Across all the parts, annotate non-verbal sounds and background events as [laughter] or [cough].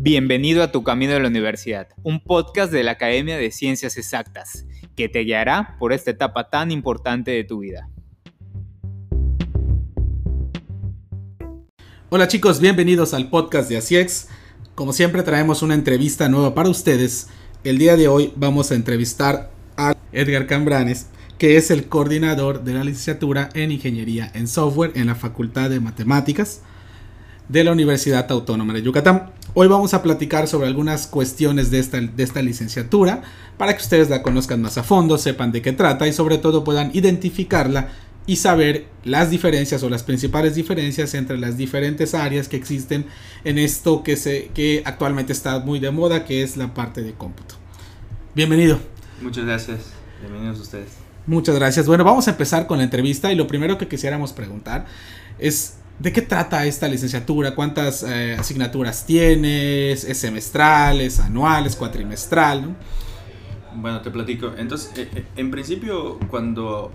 Bienvenido a Tu Camino de la Universidad, un podcast de la Academia de Ciencias Exactas, que te guiará por esta etapa tan importante de tu vida. Hola chicos, bienvenidos al podcast de ACIEX. Como siempre traemos una entrevista nueva para ustedes. El día de hoy vamos a entrevistar a Edgar Cambranes, que es el coordinador de la licenciatura en Ingeniería en Software en la Facultad de Matemáticas de la Universidad Autónoma de Yucatán. Hoy vamos a platicar sobre algunas cuestiones de esta, de esta licenciatura para que ustedes la conozcan más a fondo, sepan de qué trata y sobre todo puedan identificarla y saber las diferencias o las principales diferencias entre las diferentes áreas que existen en esto que, se, que actualmente está muy de moda, que es la parte de cómputo. Bienvenido. Muchas gracias. Bienvenidos ustedes. Muchas gracias. Bueno, vamos a empezar con la entrevista y lo primero que quisiéramos preguntar es ¿De qué trata esta licenciatura? ¿Cuántas eh, asignaturas tienes? ¿Es semestral? ¿Es anual? ¿Es cuatrimestral? Bueno, te platico. Entonces, eh, eh, en principio, cuando,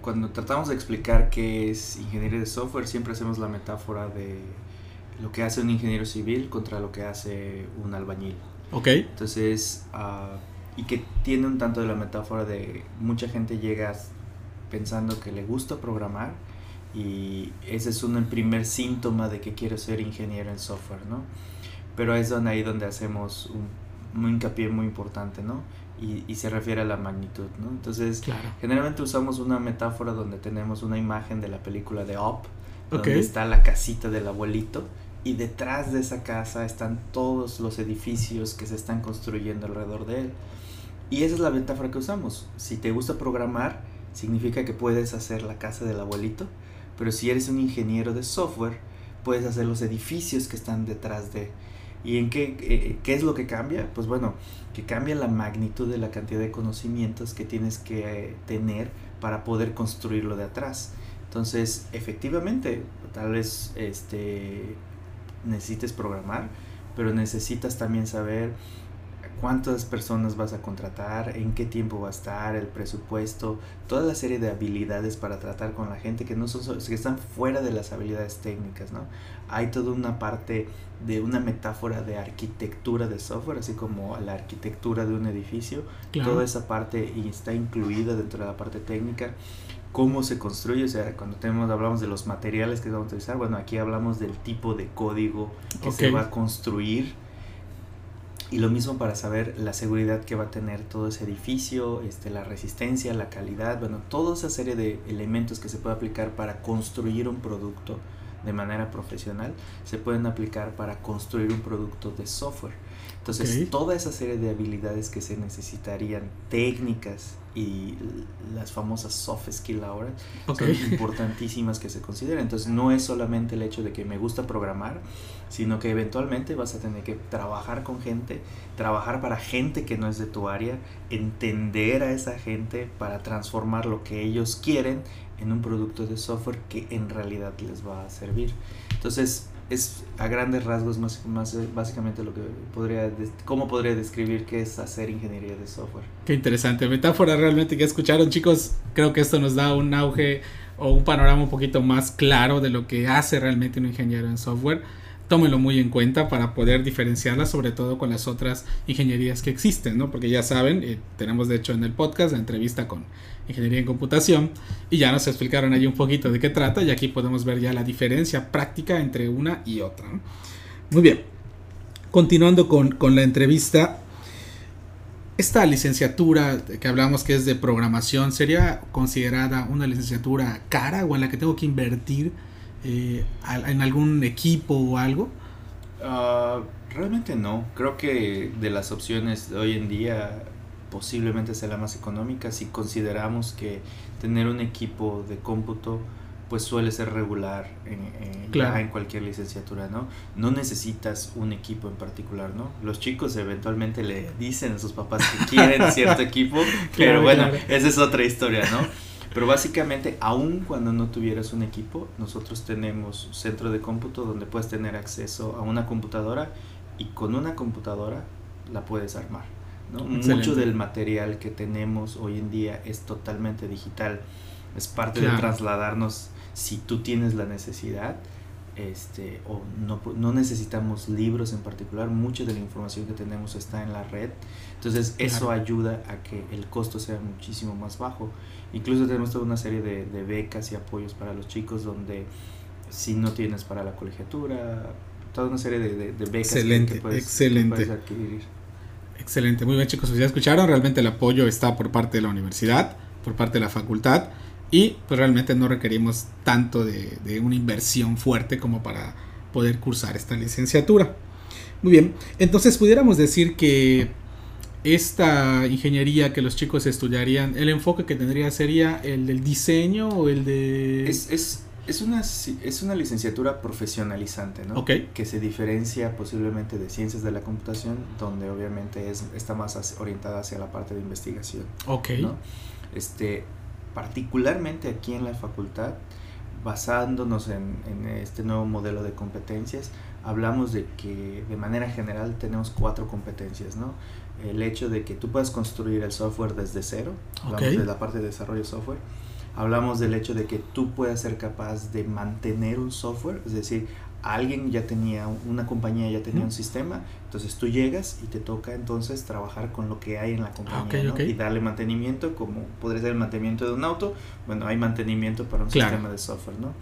cuando tratamos de explicar qué es ingeniería de software, siempre hacemos la metáfora de lo que hace un ingeniero civil contra lo que hace un albañil. Ok. Entonces, uh, y que tiene un tanto de la metáfora de mucha gente llega pensando que le gusta programar y ese es un primer síntoma de que quiero ser ingeniero en software, ¿no? Pero es donde ahí donde hacemos un, un hincapié muy importante, ¿no? Y, y, se refiere a la magnitud, ¿no? Entonces, generalmente usamos una metáfora donde tenemos una imagen de la película de Up, donde está la casita del abuelito y detrás de esa casa están todos los edificios que se están construyendo alrededor de él. Y esa es la metáfora que usamos. Si te gusta programar, significa que puedes hacer la casa del abuelito, pero si eres un ingeniero de software, puedes hacer los edificios que están detrás de. ¿Y en qué, eh, qué es lo que cambia? Pues bueno, que cambia la magnitud de la cantidad de conocimientos que tienes que eh, tener para poder construirlo de atrás. Entonces, efectivamente, tal vez este, necesites programar, pero necesitas también saber cuántas personas vas a contratar, en qué tiempo va a estar, el presupuesto, toda la serie de habilidades para tratar con la gente que no son que están fuera de las habilidades técnicas, ¿no? Hay toda una parte de una metáfora de arquitectura de software, así como la arquitectura de un edificio, toda esa parte está incluida dentro de la parte técnica. Cómo se construye, o sea, cuando tenemos, hablamos de los materiales que vamos a utilizar, bueno, aquí hablamos del tipo de código que se va a construir y lo mismo para saber la seguridad que va a tener todo ese edificio, este, la resistencia, la calidad, bueno, toda esa serie de elementos que se puede aplicar para construir un producto de manera profesional, se pueden aplicar para construir un producto de software. Entonces, toda esa serie de habilidades que se necesitarían, técnicas y las famosas soft skills ahora, son importantísimas que se consideren. Entonces, no es solamente el hecho de que me gusta programar, sino que eventualmente vas a tener que trabajar con gente, trabajar para gente que no es de tu área, entender a esa gente para transformar lo que ellos quieren en un producto de software que en realidad les va a servir. Entonces, es a grandes rasgos más, más básicamente lo que podría cómo podría describir qué es hacer ingeniería de software. Qué interesante metáfora realmente que escucharon chicos. Creo que esto nos da un auge o un panorama un poquito más claro de lo que hace realmente un ingeniero en software tómenlo muy en cuenta para poder diferenciarla sobre todo con las otras ingenierías que existen, ¿no? Porque ya saben, eh, tenemos de hecho en el podcast la entrevista con ingeniería en computación y ya nos explicaron ahí un poquito de qué trata y aquí podemos ver ya la diferencia práctica entre una y otra. Muy bien, continuando con, con la entrevista, esta licenciatura que hablamos que es de programación, ¿sería considerada una licenciatura cara o en la que tengo que invertir? Eh, en algún equipo o algo? Ah, realmente no. Creo que de las opciones de hoy en día posiblemente sea la más económica si consideramos que tener un equipo de cómputo pues suele ser regular en, en cualquier licenciatura, ¿no? No necesitas un equipo en particular, ¿no? Los chicos eventualmente le dicen a sus papás que quieren [laughs] cierto equipo, pero bueno, esa es otra historia, ¿no? Pero básicamente, aun cuando no tuvieras un equipo, nosotros tenemos un centro de cómputo donde puedes tener acceso a una computadora y con una computadora la puedes armar. ¿no? Mucho del material que tenemos hoy en día es totalmente digital. Es parte de trasladarnos, si tú tienes la necesidad, este, o no, no, necesitamos libros en particular, mucha de la información que tenemos está en la red, entonces eso ayuda a que el costo sea muchísimo más bajo. Incluso tenemos toda una serie de, de becas y apoyos para los chicos donde si no tienes para la colegiatura, toda una serie de, de, becas excelente, que, puedes, excelente. adquirir. Excelente, muy bien chicos, pues ya escucharon, realmente el apoyo está por parte de la universidad, por parte de la facultad y pues realmente no requerimos tanto de, de una inversión fuerte como para poder cursar esta licenciatura. Muy bien, entonces pudiéramos decir que esta ingeniería que los chicos estudiarían, el enfoque que tendría sería el del diseño o el de... Es, es, es, una, es una licenciatura profesionalizante, ¿no? Que se diferencia posiblemente de ciencias de la computación, donde obviamente es, está más orientada hacia la parte de investigación. Ok. ¿no? Este, particularmente aquí en la facultad, basándonos en, en, este nuevo modelo de competencias, hablamos de que de manera general tenemos cuatro competencias, ¿no? El hecho de que tú puedas construir el software desde cero, hablamos de la parte de desarrollo de software, hablamos del hecho de que tú puedas ser capaz de mantener un software, es decir, alguien ya tenía, una compañía ya tenía un sistema, entonces tú llegas y te toca entonces trabajar con lo que hay en la compañía y darle mantenimiento, como podría ser el mantenimiento de un auto, bueno, hay mantenimiento para un sistema de software, ¿no?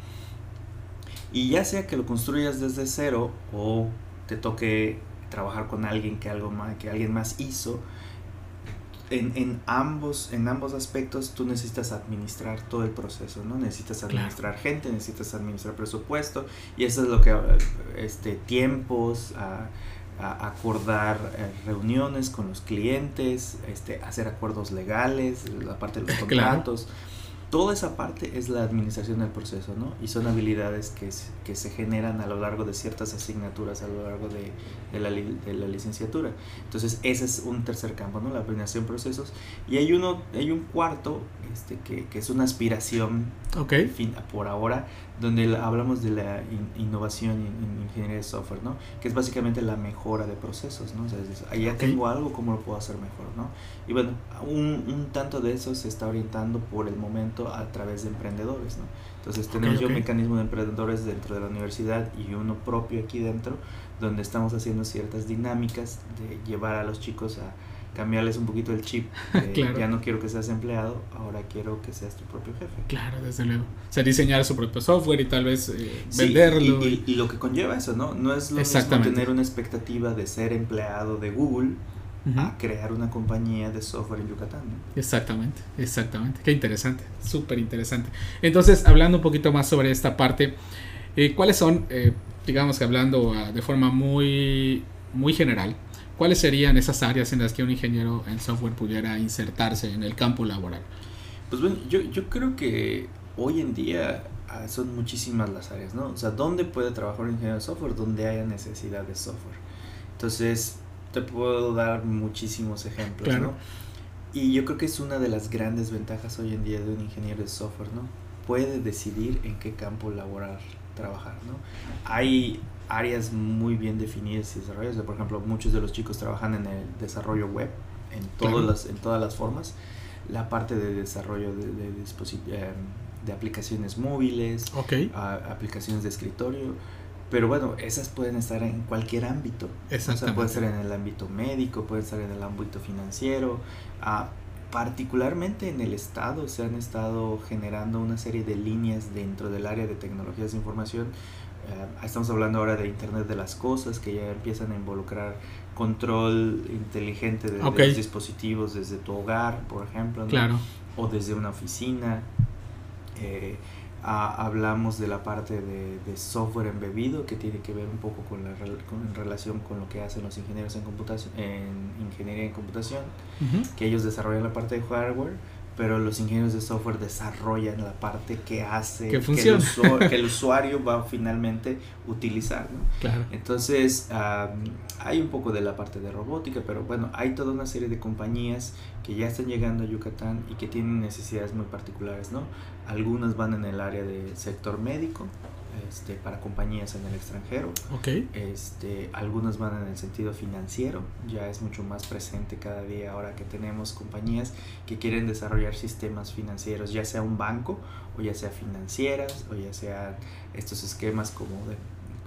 Y ya sea que lo construyas desde cero o te toque trabajar con alguien que, algo más, que alguien más hizo, en, en, ambos, en ambos aspectos tú necesitas administrar todo el proceso, ¿no? Necesitas administrar gente, necesitas administrar presupuesto y eso es lo que, este, tiempos, a, acordar eh, reuniones con los clientes, este, hacer acuerdos legales, la parte de los [laughs] contratos toda esa parte es la administración del proceso, ¿no? Y son habilidades que, que se generan a lo largo de ciertas asignaturas, a lo largo de, de, la, de, la, licenciatura. Entonces, ese es un tercer campo, ¿no? La administración de procesos. Y hay, uno, hay un cuarto, este, que, que es una aspiración, okay. fin, por ahora, donde hablamos de la innovación en, ingeniería de software, ¿no? Que es básicamente la mejora de procesos, ¿no? O sea, ahí ya tengo algo, ¿cómo lo puedo hacer mejor, ¿no? Y bueno, un, un, tanto de eso se está orientando por el momento a través de emprendedores, ¿no? Entonces tenemos yo un mecanismo de emprendedores dentro de la universidad y uno propio aquí dentro, donde estamos haciendo ciertas dinámicas de llevar a los chicos a cambiarles un poquito el chip. [laughs] Ya no quiero que seas empleado, ahora quiero que seas tu propio jefe. Claro, desde luego. O sea, diseñar su propio software y tal vez eh, venderlo. Y, y, lo que conlleva eso, ¿no? No es lo mismo tener una expectativa de ser empleado de Google a crear una compañía de software en Yucatán. Exactamente, exactamente. Qué interesante, súper interesante. Entonces, hablando un poquito más sobre esta parte, eh, ¿cuáles son, eh, digamos que hablando ah, de forma muy, muy general, ¿Cuáles serían esas áreas en las que un ingeniero en software pudiera insertarse en el campo laboral? Pues bueno, yo, yo creo que hoy en día ah, son muchísimas las áreas, ¿no? O sea, ¿dónde puede trabajar un ingeniero de software? Donde haya necesidad de software. Entonces, te puedo dar muchísimos ejemplos, ¿no? Y yo creo que es una de las grandes ventajas hoy en día de un ingeniero de software, ¿no? Puede decidir en qué campo laboral trabajar, ¿no? Hay áreas muy bien definidas y desarrolladas. Por ejemplo, muchos de los chicos trabajan en el desarrollo web, en, todas las, en todas las formas. La parte de desarrollo de, de, eh, de aplicaciones móviles, aplicaciones de escritorio. Pero bueno, esas pueden estar en cualquier ámbito. O puede ser en el ámbito médico, puede estar en el ámbito financiero. Ah, particularmente en el Estado se han estado generando una serie de líneas dentro del área de tecnologías de información estamos hablando ahora de Internet de las Cosas, que ya empiezan a involucrar control inteligente de, los dispositivos desde tu hogar, por ejemplo, o desde una oficina. Eh, hablamos de la parte de, software embebido, que tiene que ver un poco con la con, en relación con lo que hacen los ingenieros en computación, en ingeniería en computación, que ellos desarrollan la parte de hardware pero los ingenieros de software desarrollan la parte que hace que, que, el, usuario, va finalmente utilizar. ¿no? Claro. Entonces, hay un poco de la parte de robótica, pero bueno, hay toda una serie de compañías que ya están llegando a Yucatán y que tienen necesidades muy particulares. ¿no? Algunas van en el área del sector médico, este, para compañías en el extranjero. Okay. Este, algunas van en el sentido financiero, ya es mucho más presente cada día ahora que tenemos compañías que quieren desarrollar sistemas financieros, ya sea un banco o ya sea financieras o ya sea estos esquemas como de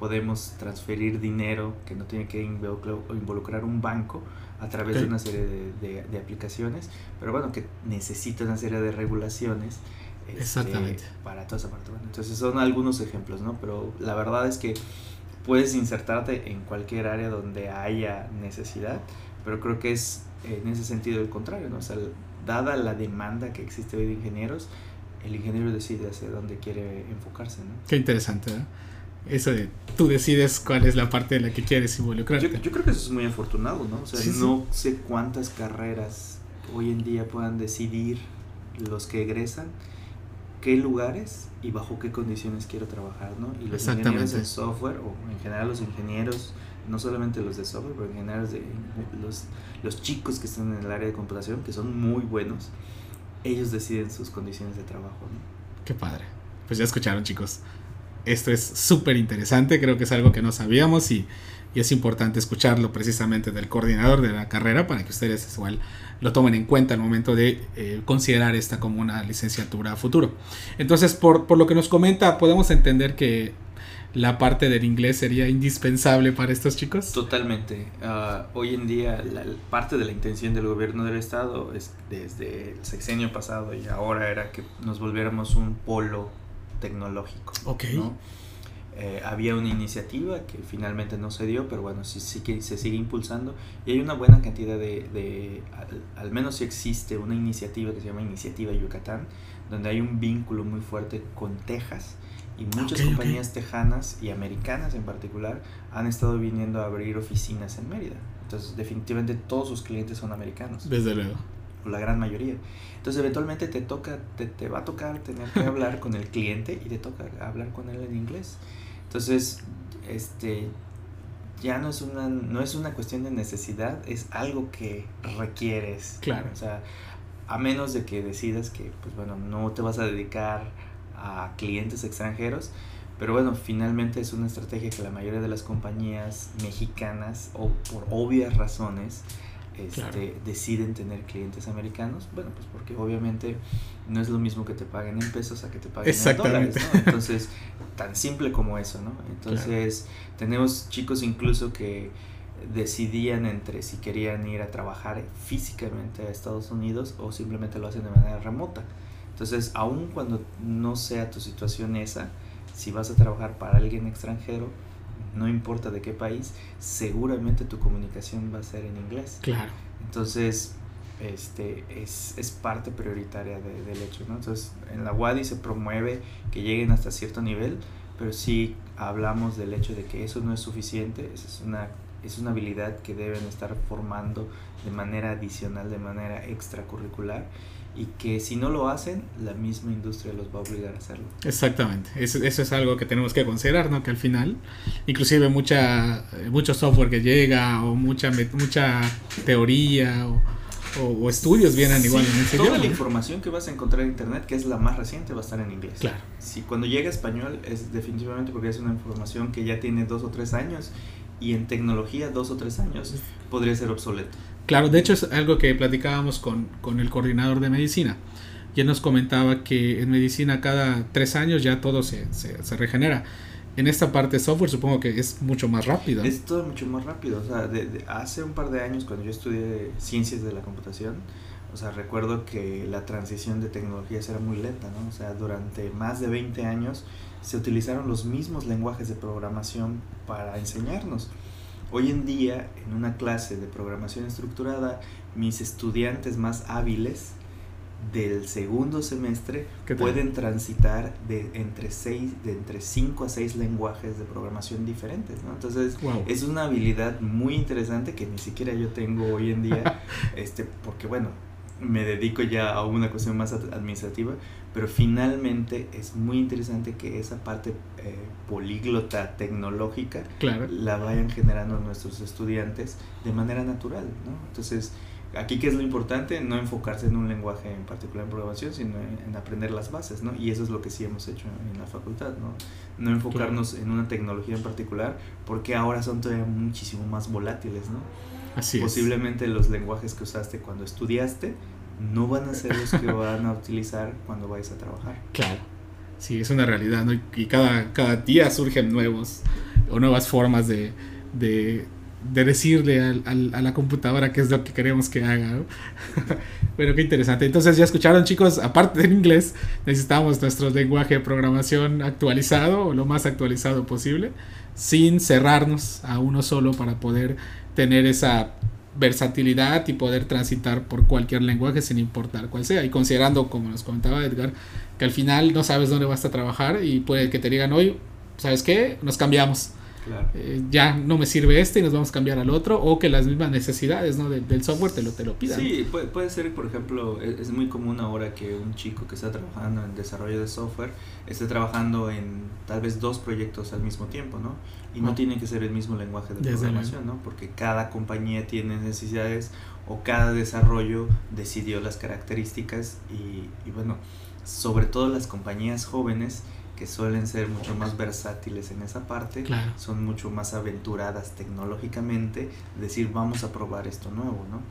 podemos transferir dinero que no tiene que involucrar un banco a través de una serie de, de, aplicaciones, pero bueno, que necesita una serie de regulaciones este, Exactamente. para toda esa parte. entonces son algunos ejemplos, ¿no? Pero la verdad es que puedes insertarte en cualquier área donde haya necesidad, pero creo que es en ese sentido el contrario, ¿no? O sea, dada la demanda que existe hoy de ingenieros, el ingeniero decide hacia dónde quiere enfocarse, ¿no? Qué interesante, ¿no? Eso de tú decides cuál es la parte de la que quieres involucrarte. Yo, yo creo que eso es muy afortunado, ¿no? O sea, no sé cuántas carreras hoy en día puedan decidir los que egresan qué lugares y bajo qué condiciones quiero trabajar, ¿no? Y los ingenieros de software, o en general los ingenieros, no solamente los de software, pero en general los, los chicos que están en el área de computación, que son muy buenos, ellos deciden sus condiciones de trabajo, ¿no? Qué padre. Pues ya escucharon, chicos. Esto es súper interesante, creo que es algo que no sabíamos y, y, es importante escucharlo precisamente del coordinador de la carrera para que ustedes igual lo tomen en cuenta al momento de eh, considerar esta como una licenciatura a futuro. Entonces, por, por lo que nos comenta, podemos entender que la parte del inglés sería indispensable para estos chicos? Totalmente. Ah, hoy en día la, parte de la intención del gobierno del estado es desde el sexenio pasado y ahora era que nos volviéramos un polo tecnológico. Ok. Eh, había una iniciativa que finalmente no se dio, pero bueno, sí, sí que se sigue impulsando y hay una buena cantidad de, al, menos si existe una iniciativa que se llama Iniciativa Yucatán, donde hay un vínculo muy fuerte con Texas y muchas compañías tejanas y americanas en particular han estado viniendo a abrir oficinas en Mérida. Entonces, definitivamente todos sus clientes son americanos. Desde luego. O la gran mayoría. Entonces, eventualmente te toca, te, te va a tocar tener que hablar con el cliente y te toca hablar con él en inglés. Entonces, este ya no es una no es una cuestión de necesidad, es algo que requieres. Claro. O sea, a menos de que decidas que pues bueno, no te vas a dedicar a clientes extranjeros. Pero bueno, finalmente es una estrategia que la mayoría de las compañías mexicanas, o por obvias razones, este, deciden tener clientes americanos. Bueno, pues porque obviamente no es lo mismo que te paguen en pesos a que te paguen en dólares. Entonces, [laughs] tan simple como eso, ¿no? Entonces, tenemos chicos incluso que decidían entre si querían ir a trabajar físicamente a Estados Unidos o simplemente lo hacen de manera remota. Entonces, aun cuando no sea tu situación esa, si vas a trabajar para alguien extranjero, no importa de qué país, seguramente tu comunicación va a ser en inglés. Claro. Entonces, este, es, es parte prioritaria del hecho, ¿no? Entonces, en la WADI se promueve que lleguen hasta cierto nivel, pero sí hablamos del hecho de que eso no es suficiente, es una, es una habilidad que deben estar formando de manera adicional, de manera extracurricular y que si no lo hacen, la misma industria los va a obligar a hacerlo. Exactamente, eso, eso es algo que tenemos que considerar, ¿no? Que al final, inclusive mucha, mucho software que llega o mucha, mucha teoría o, o, estudios vienen igual en ese Toda la información que vas a encontrar en internet, que es la más reciente, va a estar en inglés. Claro. Si cuando llega español es definitivamente porque es una información que ya tiene dos o tres años y en tecnología dos o tres años podría ser obsoleto. Claro, de hecho es algo que platicábamos con, el coordinador de medicina. Y él nos comentaba que en medicina cada tres años ya todo se, se, regenera. En esta parte de software supongo que es mucho más rápido. Es todo mucho más rápido. O sea, hace un par de años cuando yo estudié ciencias de la computación, o sea, recuerdo que la transición de tecnologías era muy lenta, ¿no? O sea, durante más de 20 años se utilizaron los mismos lenguajes de programación para enseñarnos. Hoy en día, en una clase de programación estructurada, mis estudiantes más hábiles del segundo semestre pueden transitar de entre seis, de entre 5 a 6 lenguajes de programación diferentes, ¿no? Entonces, es una habilidad muy interesante que ni siquiera yo tengo hoy en día, [laughs] este, porque bueno, me dedico ya a una cuestión más administrativa, pero finalmente es muy interesante que esa parte eh, políglota tecnológica la vayan generando nuestros estudiantes de manera natural, ¿no? Entonces, aquí qué es lo importante, no enfocarse en un lenguaje en particular en programación, sino en, aprender las bases, ¿no? Y eso es lo que sí hemos hecho en, la facultad, ¿no? No enfocarnos en una tecnología en particular, porque ahora son todavía muchísimo más volátiles, ¿no? Así Posiblemente los lenguajes que usaste cuando estudiaste no van a ser los que van a utilizar cuando vayas a trabajar. Claro. Sí, es una realidad, ¿no? Y cada, cada día surgen nuevos o nuevas formas de, de, de decirle a la computadora qué es lo que queremos que haga. ¿no? [laughs] Pero qué interesante. Entonces ya escucharon chicos, aparte del inglés, necesitamos nuestro lenguaje de programación actualizado o lo más actualizado posible, sin cerrarnos a uno solo para poder tener esa versatilidad y poder transitar por cualquier lenguaje sin importar cuál sea. Y considerando, como nos comentaba Edgar, que al final no sabes dónde vas a trabajar y puede que te digan hoy, ¿sabes qué? Nos cambiamos. Claro. Eh, ya no me sirve este y nos vamos a cambiar al otro o que las mismas necesidades ¿no? del, del software te lo, te lo pidan. Sí, puede, puede ser, por ejemplo, es, es muy común ahora que un chico que está trabajando en desarrollo de software esté trabajando en tal vez dos proyectos al mismo tiempo, ¿no? Y no Ah. tiene que ser el mismo lenguaje de programación, ¿no? Porque cada compañía tiene necesidades o cada desarrollo decidió las características y, y bueno, sobre todo las compañías jóvenes que suelen ser mucho más versátiles en esa parte, Claro. son mucho más aventuradas tecnológicamente, decir vamos a probar esto nuevo, ¿no?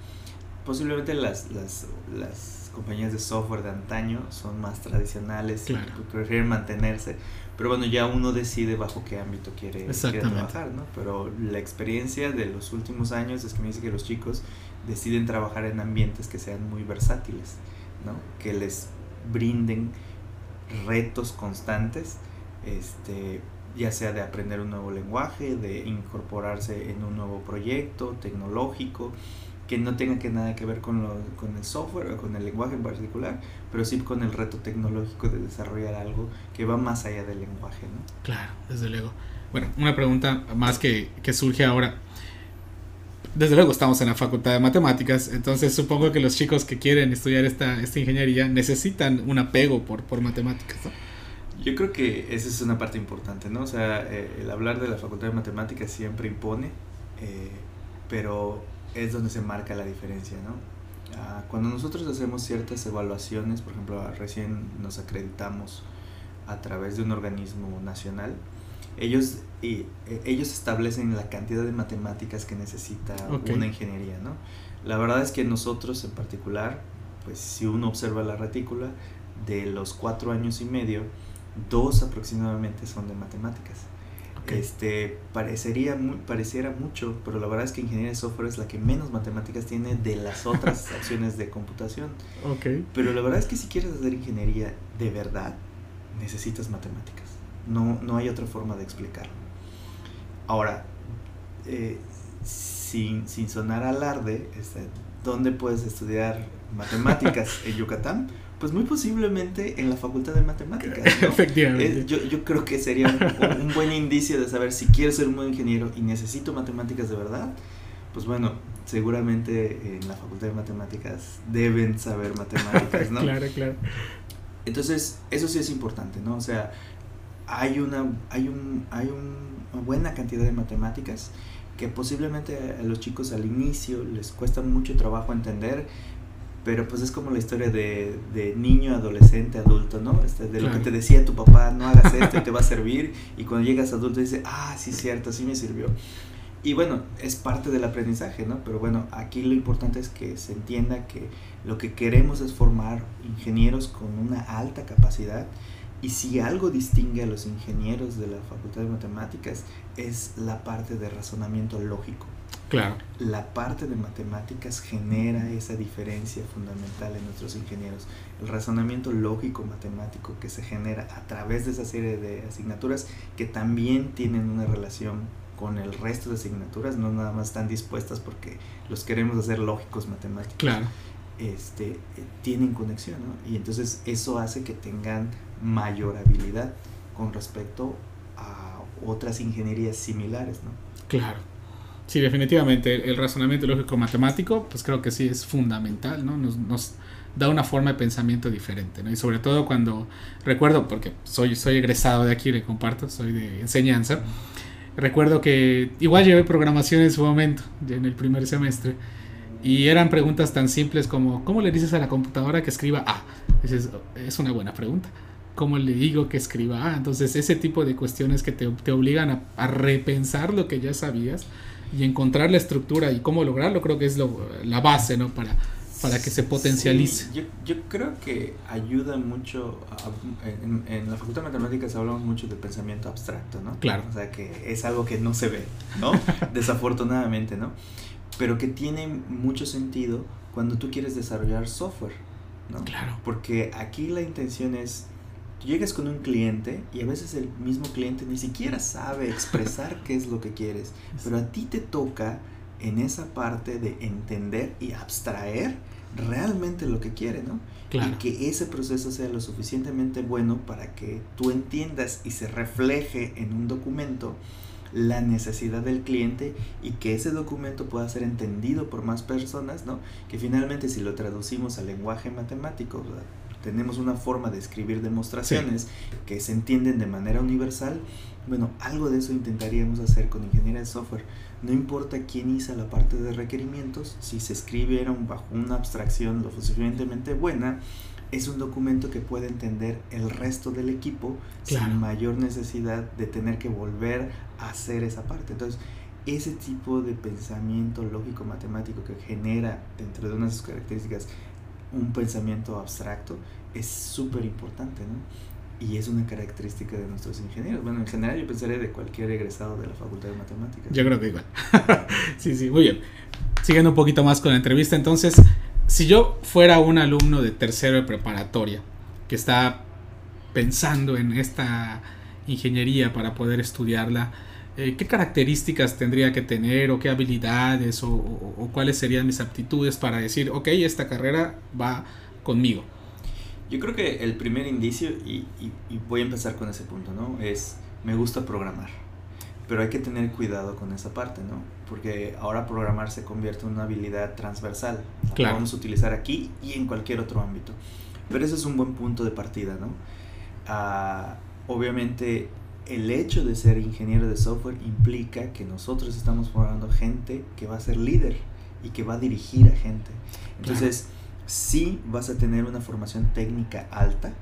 Posiblemente las, las, las compañías de software de antaño son más tradicionales Claro. y prefieren mantenerse, pero bueno, ya uno decide bajo qué ámbito quiere, quiere trabajar, ¿no? Pero la experiencia de los últimos años es que me dice que los chicos deciden trabajar en ambientes que sean muy versátiles, ¿no? Que les brinden retos constantes, este, ya sea de aprender un nuevo lenguaje, de incorporarse en un nuevo proyecto tecnológico, que no tenga que nada que ver con, lo- con el software o con el lenguaje en particular, pero sí con el reto tecnológico de desarrollar algo que va más allá del lenguaje, ¿no? Claro, desde luego. Bueno, una pregunta más que, que surge ahora. Desde luego estamos en la facultad de matemáticas, entonces supongo que los chicos que quieren estudiar esta, esta ingeniería necesitan un apego por, por matemáticas. ¿no? Yo creo que esa es una parte importante, ¿no? O sea, eh, el hablar de la Facultad de Matemáticas siempre impone, eh, pero es donde se marca la diferencia, ¿no? Ah, cuando nosotros hacemos ciertas evaluaciones, por ejemplo, recién nos acreditamos a través de un organismo nacional, ellos, y, eh, ellos establecen la cantidad de matemáticas que necesita una ingeniería, ¿no? La verdad es que nosotros en particular, pues si uno observa la retícula, de los cuatro años y medio, dos aproximadamente son de matemáticas. Este, parecería pareciera mucho, pero la verdad es que ingeniería de software es la que menos matemáticas tiene de las otras [laughs] opciones de computación. Ok. Pero la verdad es que si quieres hacer ingeniería de verdad, necesitas matemáticas. No, no hay otra forma de explicarlo. Ahora, eh, sin, sin sonar alarde, este, ¿dónde puedes estudiar matemáticas en Yucatán? Pues muy posiblemente en la Facultad de Matemáticas. ¿no? [laughs] Efectivamente. Eh, yo, yo creo que sería un, un buen indicio de saber si quiero ser un buen ingeniero y necesito matemáticas de verdad. Pues bueno, seguramente en la Facultad de Matemáticas deben saber matemáticas, ¿no? [laughs] claro, claro. Entonces, eso sí es importante, ¿no? O sea, hay una, hay un, hay un- una buena cantidad de matemáticas que posiblemente a los chicos al inicio les cuesta mucho trabajo entender, pero pues es como la historia de, de niño, adolescente, adulto, ¿no? Este, de lo que te decía tu papá, no hagas esto y te va a servir, y cuando llegas adulto dices, ah, sí, cierto, sí me sirvió. Y bueno, es parte del aprendizaje, ¿no? Pero bueno, aquí lo importante es que se entienda que lo que queremos es formar ingenieros con una alta capacidad y si algo distingue a los ingenieros de la Facultad de Matemáticas es la parte de razonamiento lógico. Claro. La parte de matemáticas genera esa diferencia fundamental en nuestros ingenieros. El razonamiento lógico matemático que se genera a través de esa serie de asignaturas que también tienen una relación con el resto de asignaturas, no nada más están dispuestas porque los queremos hacer lógicos matemáticos Claro. Este, eh, tienen conexión, ¿no? Y entonces eso hace que tengan mayor habilidad con respecto a otras ingenierías similares, ¿no? Claro. Sí, definitivamente el, razonamiento lógico matemático, pues creo que sí es fundamental, ¿no? Nos, nos da una forma de pensamiento diferente, ¿no? Y sobre todo cuando recuerdo, porque soy, soy egresado de aquí, le comparto, soy de enseñanza, recuerdo que igual llevé programación en su momento, en el primer semestre, y eran preguntas tan simples como, ¿cómo le dices a la computadora que escriba A? Dices, es una buena pregunta. ¿Cómo le digo que escriba A? Entonces, ese tipo de cuestiones que te, te obligan a, a repensar lo que ya sabías y encontrar la estructura y cómo lograrlo, creo que es lo, la base, ¿no? Para, para que se potencialice. yo, yo, creo que ayuda mucho, en, en, la Facultad de Matemáticas hablamos mucho de pensamiento abstracto, ¿no? Claro. O sea, que es algo que no se ve, ¿no? [laughs] Desafortunadamente, ¿no? Pero que tiene mucho sentido cuando tú quieres desarrollar software, ¿no? Claro. Porque aquí la intención es Tú llegas con un cliente y a veces el mismo cliente ni siquiera sabe expresar [laughs] qué es lo que quieres, pero a ti te toca en esa parte de entender y abstraer realmente lo que quiere, ¿no? Claro. Y que ese proceso sea lo suficientemente bueno para que tú entiendas y se refleje en un documento la necesidad del cliente y que ese documento pueda ser entendido por más personas, ¿no? Que finalmente si lo traducimos al lenguaje matemático, tenemos una forma de escribir demostraciones que se entienden de manera universal, bueno, algo de eso intentaríamos hacer con ingeniería de software. No importa quién hizo la parte de requerimientos, si se escribiera bajo una abstracción lo suficientemente buena, es un documento que puede entender el resto del equipo sin mayor necesidad de tener que volver hacer esa parte. Entonces, ese tipo de pensamiento lógico matemático que genera dentro de unas características un pensamiento abstracto es súper importante, ¿no? Y es una característica de nuestros ingenieros. Bueno, en general yo pensaría de cualquier egresado de la Facultad de Matemáticas. Yo creo que igual. [laughs] sí, sí, muy bien. Siguiendo un poquito más con la entrevista, entonces, si yo fuera un alumno de tercero de preparatoria que está pensando en esta ingeniería para poder estudiarla, eh, ¿qué características tendría que tener o qué habilidades o, cuáles serían mis aptitudes para decir, ok, esta carrera va conmigo? Yo creo que el primer indicio, y, voy a empezar con ese punto, ¿no? Es, me gusta programar, pero hay que tener cuidado con esa parte, ¿no? Porque ahora programar se convierte en una habilidad transversal. Claro. vamos a utilizar aquí y en cualquier otro ámbito. Pero ese es un buen punto de partida, ¿no? Ah, obviamente el hecho de ser ingeniero de software implica que nosotros estamos formando gente que va a ser líder y que va a dirigir a gente. Entonces, sí vas a tener una formación técnica alta,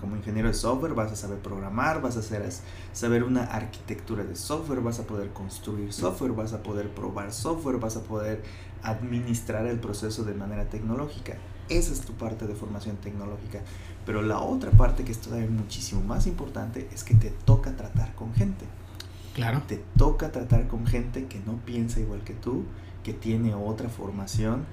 como ingeniero de software vas a saber programar, vas a hacer, saber una arquitectura de software, vas a poder construir software, vas a poder probar software, vas a poder administrar el proceso de manera tecnológica. Esa es tu parte de formación tecnológica. Pero la otra parte que es todavía muchísimo más importante es que te toca tratar con gente. Claro. Te toca tratar con gente que no piensa igual que tú, que tiene otra formación,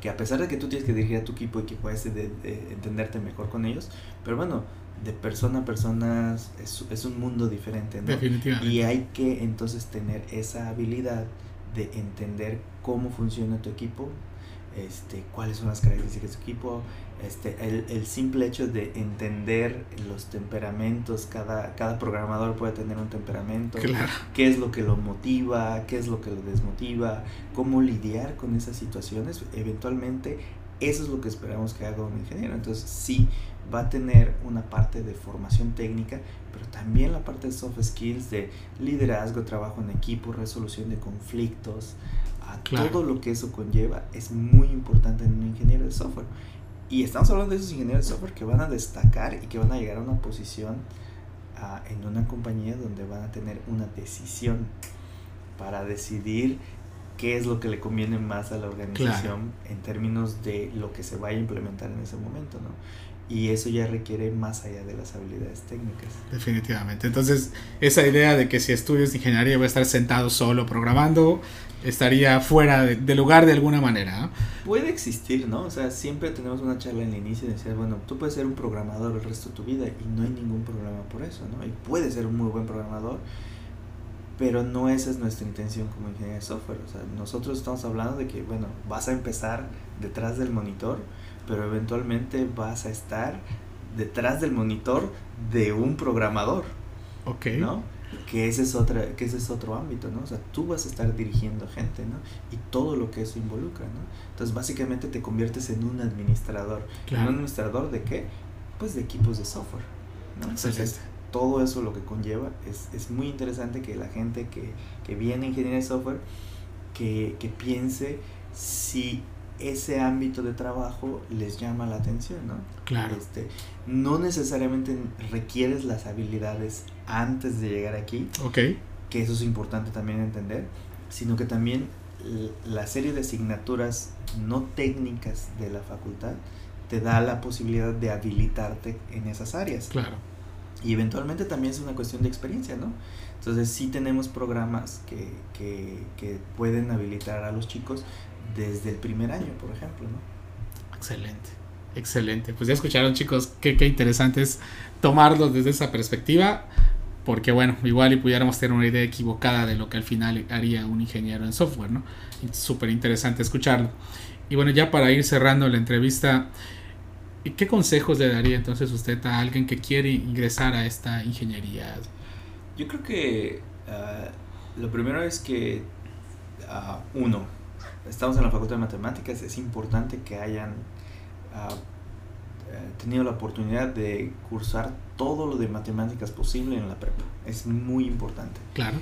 que a pesar de que tú tienes que dirigir a tu equipo y que puedes entenderte mejor con ellos, pero bueno, de persona a persona es, es un mundo diferente, ¿no? Definitivamente. Y hay que entonces tener esa habilidad de entender cómo funciona tu equipo, este, cuáles son las características de tu equipo, este, el, el, simple hecho de entender los temperamentos, cada, cada programador puede tener un temperamento, qué es lo que lo motiva, qué es lo que lo desmotiva, cómo lidiar con esas situaciones, eventualmente eso es lo que esperamos que haga un ingeniero. Entonces sí, va a tener una parte de formación técnica, pero también la parte de soft skills, de liderazgo, trabajo en equipo, resolución de conflictos, a todo lo que eso conlleva, es muy importante en un ingeniero de software. Y estamos hablando de esos ingenieros de software que van a destacar y que van a llegar a una posición ah, en una compañía donde van a tener una decisión para decidir qué es lo que le conviene más a la organización en términos de lo que se vaya a implementar en ese momento, ¿no? Y eso ya requiere más allá de las habilidades técnicas. Definitivamente. Entonces, esa idea de que si estudias ingeniería voy a estar sentado solo programando, estaría fuera de, lugar de alguna manera. Puede existir, ¿no? O sea, siempre tenemos una charla en el inicio y decir, bueno, tú puedes ser un programador el resto de tu vida y no hay ningún problema por eso, ¿no? Y puedes ser un muy buen programador, pero no esa es nuestra intención como ingeniero de software. O sea, nosotros estamos hablando de que, bueno, vas a empezar detrás del monitor, pero eventualmente vas a estar detrás del monitor de un programador. Ok. ¿No? que ese es otra que ese es otro ámbito no o sea tú vas a estar dirigiendo gente no y todo lo que eso involucra no entonces básicamente te conviertes en un administrador. Un administrador de qué pues de equipos de software no entonces todo eso lo que conlleva es, es muy interesante que la gente que, que viene a ingeniería de software que, que piense si ese ámbito de trabajo les llama la atención, ¿no? Claro. Este, no necesariamente requieres las habilidades antes de llegar aquí. Ok. Que eso es importante también entender, sino que también la serie de asignaturas no técnicas de la facultad te da la posibilidad de habilitarte en esas áreas. Claro. Y eventualmente también es una cuestión de experiencia, ¿no? Entonces sí tenemos programas que, que, que pueden habilitar a los chicos desde el primer año, por ejemplo, ¿no? Excelente, excelente. Pues ya escucharon chicos, qué, qué interesante es tomarlo desde esa perspectiva, porque bueno, igual y pudiéramos tener una idea equivocada de lo que al final haría un ingeniero en software, ¿no? Súper interesante escucharlo. Y bueno, ya para ir cerrando la entrevista, ¿qué consejos le daría entonces usted a alguien que quiere ingresar a esta ingeniería? Yo creo que ah, lo primero es que, ah, uno, estamos en la Facultad de Matemáticas, es importante que hayan ah, eh, tenido la oportunidad de cursar todo lo de matemáticas posible en la prepa. Es muy importante. Claro.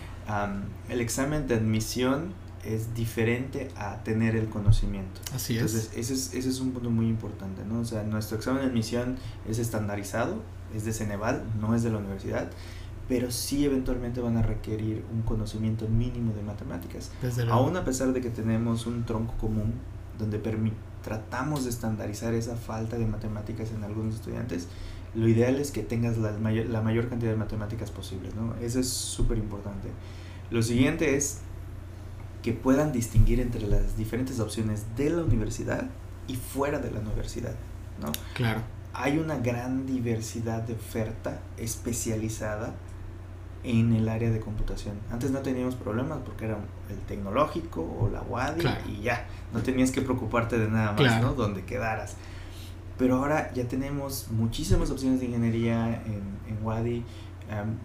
el examen de admisión es diferente a tener el conocimiento. Así es. Entonces, ese es, ese es un punto muy importante, ¿no? O sea, nuestro examen de admisión es estandarizado, es de Ceneval, no es de la universidad, pero sí eventualmente van a requerir un conocimiento mínimo de matemáticas. Aún a pesar de que tenemos un tronco común donde tratamos de estandarizar esa falta de matemáticas en algunos estudiantes, lo ideal es que tengas la mayor, la mayor cantidad de matemáticas posible, ¿no? Eso es súper importante. Lo siguiente es que puedan distinguir entre las diferentes opciones de la universidad y fuera de la universidad, ¿no? Claro. Hay una gran diversidad de oferta especializada en el área de computación. Antes no teníamos problemas porque era el tecnológico o la WADI y ya, no tenías que preocuparte de nada más, ¿no? Donde quedaras. Pero ahora ya tenemos muchísimas opciones de ingeniería en, en WADI,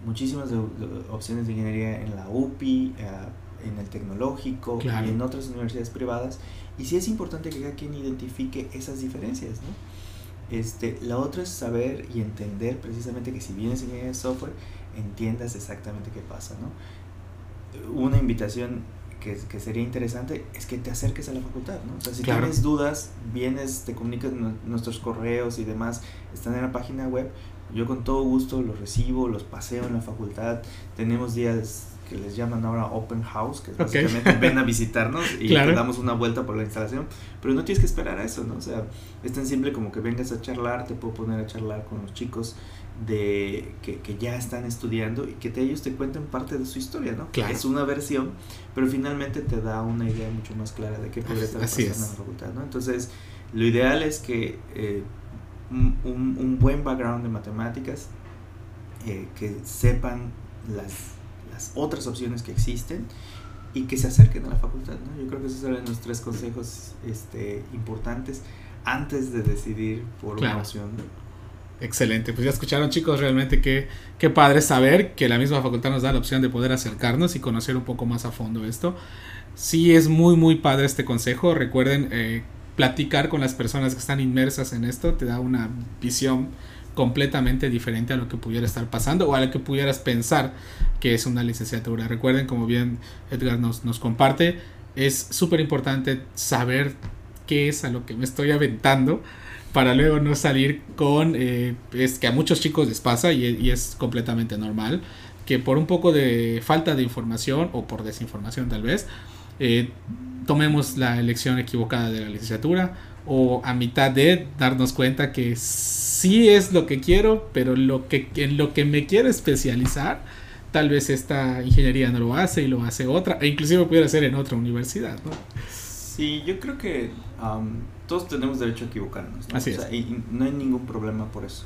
muchísimas opciones de ingeniería en la UPI, uh, en el tecnológico y en otras universidades privadas. Y sí es importante que cada quien identifique esas diferencias, ¿no? Este, la otra es saber y entender precisamente que si vienes ingeniería de software, entiendas exactamente qué pasa, ¿no? Una invitación que, que, sería interesante es que te acerques a la facultad, ¿no? O sea, si tienes dudas, vienes, te comunicas, nuestros correos y demás están en la página web, yo con todo gusto los recibo, los paseo en la facultad, tenemos días que les llaman ahora Open House, que básicamente ven a [laughs] visitarnos y te damos una vuelta por la instalación, pero no tienes que esperar a eso, ¿no? O sea, es tan simple como que vengas a charlar, te puedo poner a charlar con los chicos de que, que ya están estudiando y que te, ellos te cuenten parte de su historia, ¿no? Claro. Es una versión, pero finalmente te da una idea mucho más clara de qué podría estar pasando en la facultad, ¿no? Entonces, lo ideal es que eh, un, un, buen background de matemáticas, eh, que sepan las otras opciones que existen y que se acerquen a la facultad. ¿no? Yo creo que esos eran los tres consejos este, importantes antes de decidir por una opción. Excelente, pues ya escucharon chicos, realmente qué, qué padre saber que la misma facultad nos da la opción de poder acercarnos y conocer un poco más a fondo esto. Sí es muy muy padre este consejo, recuerden eh, platicar con las personas que están inmersas en esto, te da una visión completamente diferente a lo que pudiera estar pasando o a lo que pudieras pensar que es una licenciatura. Recuerden, como bien Edgar nos, nos comparte, es súper importante saber qué es a lo que me estoy aventando para luego no salir con... Eh, es que a muchos chicos les pasa y, es completamente normal que por un poco de falta de información o por desinformación tal vez, eh, tomemos la elección equivocada de la licenciatura o a mitad de darnos cuenta que sí es lo que quiero, pero lo que, en lo que me quiero especializar, tal vez esta ingeniería no lo hace y lo hace otra, e inclusive pudiera hacer en otra universidad, ¿no? Sí, yo creo que todos tenemos derecho a equivocarnos, ¿no? Así es. y no hay ningún problema por eso.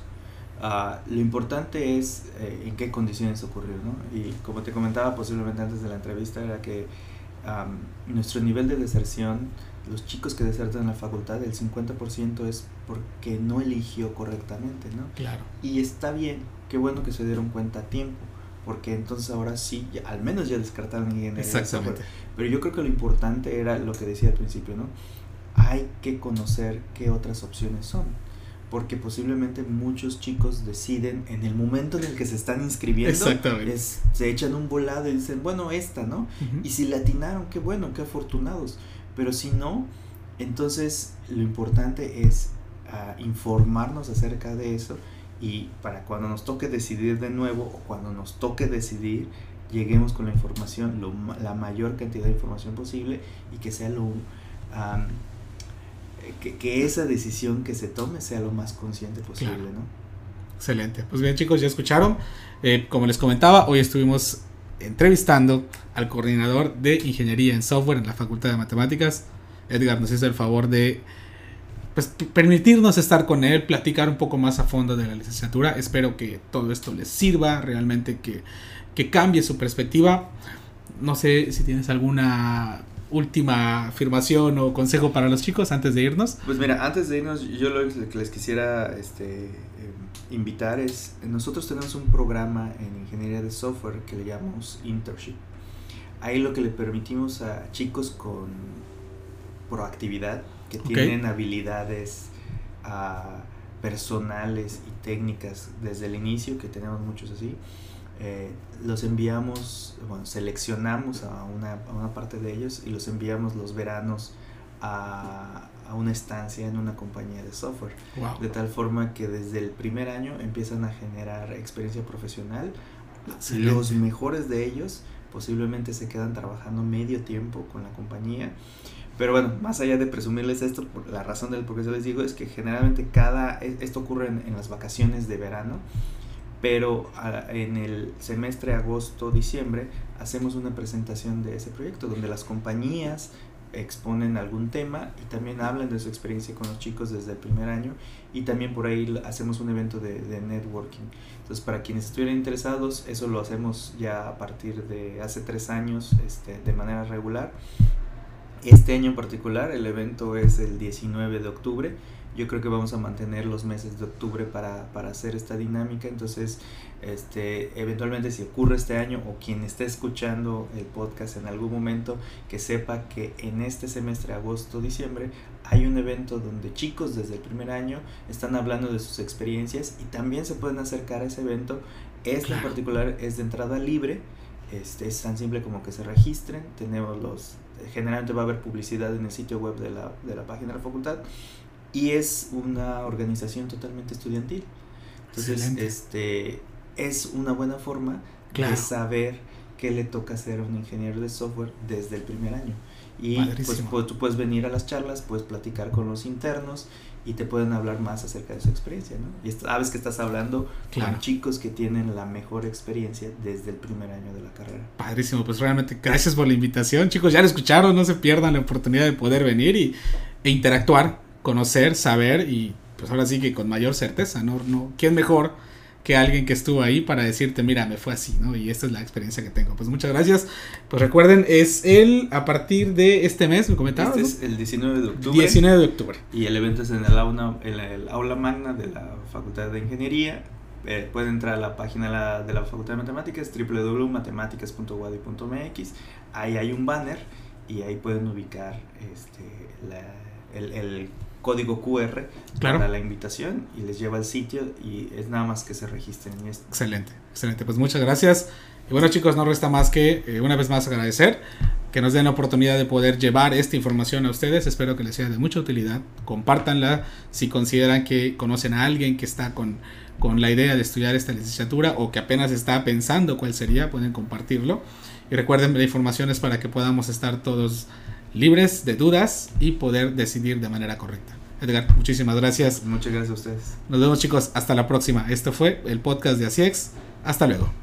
Uh, lo importante es eh, en qué condiciones ocurrió, ¿no? Y como te comentaba posiblemente antes de la entrevista, era que nuestro nivel de deserción los chicos que desertan en la facultad, el 50% es porque no eligió correctamente, ¿no? Claro. Y está bien, qué bueno que se dieron cuenta a tiempo, porque entonces ahora sí, al menos ya descartaron ingeniería. Exactamente. Pero yo creo que lo importante era lo que decía al principio, ¿no? Hay que conocer qué otras opciones son. Porque posiblemente muchos chicos deciden en el momento en el que se están inscribiendo, se echan un volado y dicen, bueno, esta, ¿no? Y si le atinaron, qué bueno, qué afortunados pero si no, entonces lo importante es ah, informarnos acerca de eso y para cuando nos toque decidir de nuevo o cuando nos toque decidir, lleguemos con la información, lo, la mayor cantidad de información posible y que sea lo... que, que, esa decisión que se tome sea lo más consciente posible, ¿no? Excelente. Pues bien chicos, ya escucharon. Eh, como les comentaba, hoy estuvimos entrevistando al coordinador de Ingeniería en Software en la Facultad de Matemáticas. Edgar nos hizo el favor de pues, permitirnos estar con él, platicar un poco más a fondo de la licenciatura. Espero que todo esto les sirva, realmente que, que cambie su perspectiva. No sé si tienes alguna última afirmación o consejo para los chicos antes de irnos. Pues mira, antes de irnos, yo lo que les quisiera este, invitar es, nosotros tenemos un programa en ingeniería de software que le llamamos Internship. Ahí lo que le permitimos a chicos con proactividad, que tienen habilidades uh, personales y técnicas desde el inicio, que tenemos muchos así, eh, los enviamos, bueno, seleccionamos a una, a una, parte de ellos y los enviamos los veranos a, a una estancia en una compañía de software. De tal forma que desde el primer año empiezan a generar experiencia profesional. Los mejores de ellos posiblemente se quedan trabajando medio tiempo con la compañía pero bueno, más allá de presumirles esto, la razón del por qué se les digo es que generalmente cada, e, esto ocurre en, las vacaciones de verano, pero en el semestre agosto-diciembre hacemos una presentación de ese proyecto donde las compañías exponen algún tema y también hablan de su experiencia con los chicos desde el primer año y también por ahí hacemos un evento de, de, networking. Entonces para quienes estuvieran interesados, eso lo hacemos ya a partir de hace tres años este, de manera regular este año en particular, el evento es el 19 de octubre. Yo creo que vamos a mantener los meses de octubre para, para hacer esta dinámica. Entonces, este, eventualmente si ocurre este año o quien esté escuchando el podcast en algún momento, que sepa que en este semestre, agosto-diciembre, hay un evento donde chicos desde el primer año están hablando de sus experiencias y también se pueden acercar a ese evento. Este en particular es de entrada libre. Este, es tan simple como que se registren. Tenemos los generalmente va a haber publicidad en el sitio web de la, de la página de la facultad y es una organización totalmente estudiantil. Entonces, este es una buena forma de saber qué le toca a un ingeniero de software desde el primer año. Y pues, pues, tú puedes venir a las charlas, puedes platicar con los internos y te pueden hablar más acerca de su experiencia, ¿no? Y sabes que estás hablando con chicos que tienen la mejor experiencia desde el primer año de la carrera. Padrísimo, pues realmente gracias por la invitación, chicos, ya lo escucharon, no se pierdan la oportunidad de poder venir y, e interactuar, conocer, saber y pues ahora sí que con mayor certeza, ¿no? no ¿Quién mejor? que alguien que estuvo ahí para decirte, mira, me fue así, ¿no? Y esta es la experiencia que tengo. Pues muchas gracias. Pues recuerden, es el a partir de este mes, me comentaron. Este es el 19 de octubre. 19 de octubre. Y el evento es en el aula, en el aula magna de la Facultad de Ingeniería. Eh, pueden entrar a la página de la Facultad de Matemáticas, www.matemáticas.wadi.mx. Ahí hay un banner y ahí pueden ubicar este, el, el código QR para la invitación y les lleva al sitio y es nada más que se registren. Excelente, excelente. Pues muchas gracias. Y bueno chicos, no resta más que eh, una vez más agradecer que nos den la oportunidad de poder llevar esta información a ustedes. Espero que les sea de mucha utilidad. Compártanla si consideran que conocen a alguien que está con, con la idea de estudiar esta licenciatura o que apenas está pensando cuál sería, pueden compartirlo. Y recuerden, la información es para que podamos estar todos libres de dudas y poder decidir de manera correcta. Edgar, muchísimas gracias. Muchas gracias a ustedes. Nos vemos chicos, hasta la próxima. Esto fue el podcast de ASIEX. Hasta luego.